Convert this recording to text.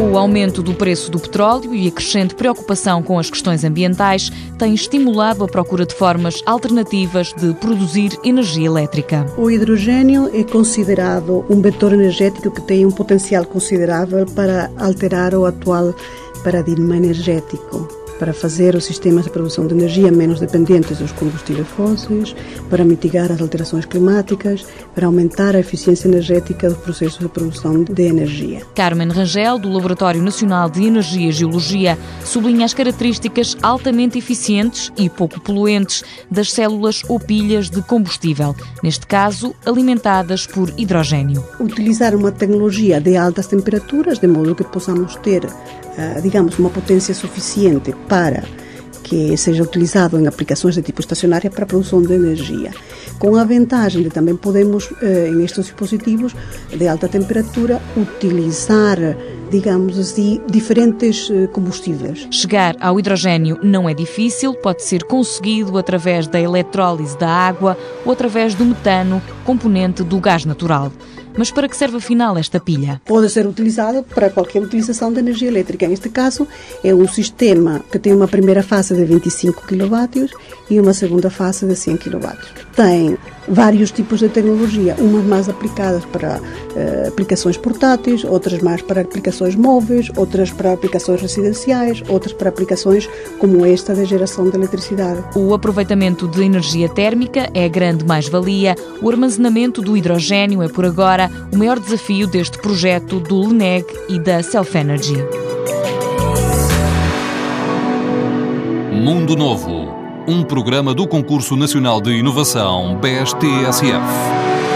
O aumento do preço do petróleo e a crescente preocupação com as questões ambientais têm estimulado a procura de formas alternativas de produzir energia elétrica. O hidrogênio é considerado um vetor energético que tem um potencial considerável para alterar o atual paradigma energético para fazer os sistemas de produção de energia menos dependentes dos combustíveis fósseis, para mitigar as alterações climáticas, para aumentar a eficiência energética dos processos de produção de energia. Carmen Rangel, do Laboratório Nacional de Energia e Geologia, sublinha as características altamente eficientes e pouco poluentes das células ou pilhas de combustível, neste caso alimentadas por hidrogênio. Utilizar uma tecnologia de altas temperaturas, de modo que possamos ter digamos, uma potência suficiente para que seja utilizado em aplicações de tipo estacionária para a produção de energia, com a vantagem de também podemos, eh, em estes dispositivos de alta temperatura, utilizar digamos assim, diferentes eh, combustíveis. Chegar ao hidrogênio não é difícil, pode ser conseguido através da eletrólise da água ou através do metano, componente do gás natural. Mas para que serve afinal esta pilha? Pode ser utilizada para qualquer utilização de energia elétrica. Neste caso, é um sistema que tem uma primeira fase de 25 kW e uma segunda fase de 100 kW. Tem vários tipos de tecnologia, umas mais aplicadas para uh, aplicações portáteis, outras mais para aplicações móveis, outras para aplicações residenciais, outras para aplicações como esta de geração de eletricidade. O aproveitamento de energia térmica é a grande mais-valia. O armazenamento do hidrogênio é, por agora, o maior desafio deste projeto do LENEG e da Self Energy. Mundo Novo um programa do Concurso Nacional de Inovação BSTSF.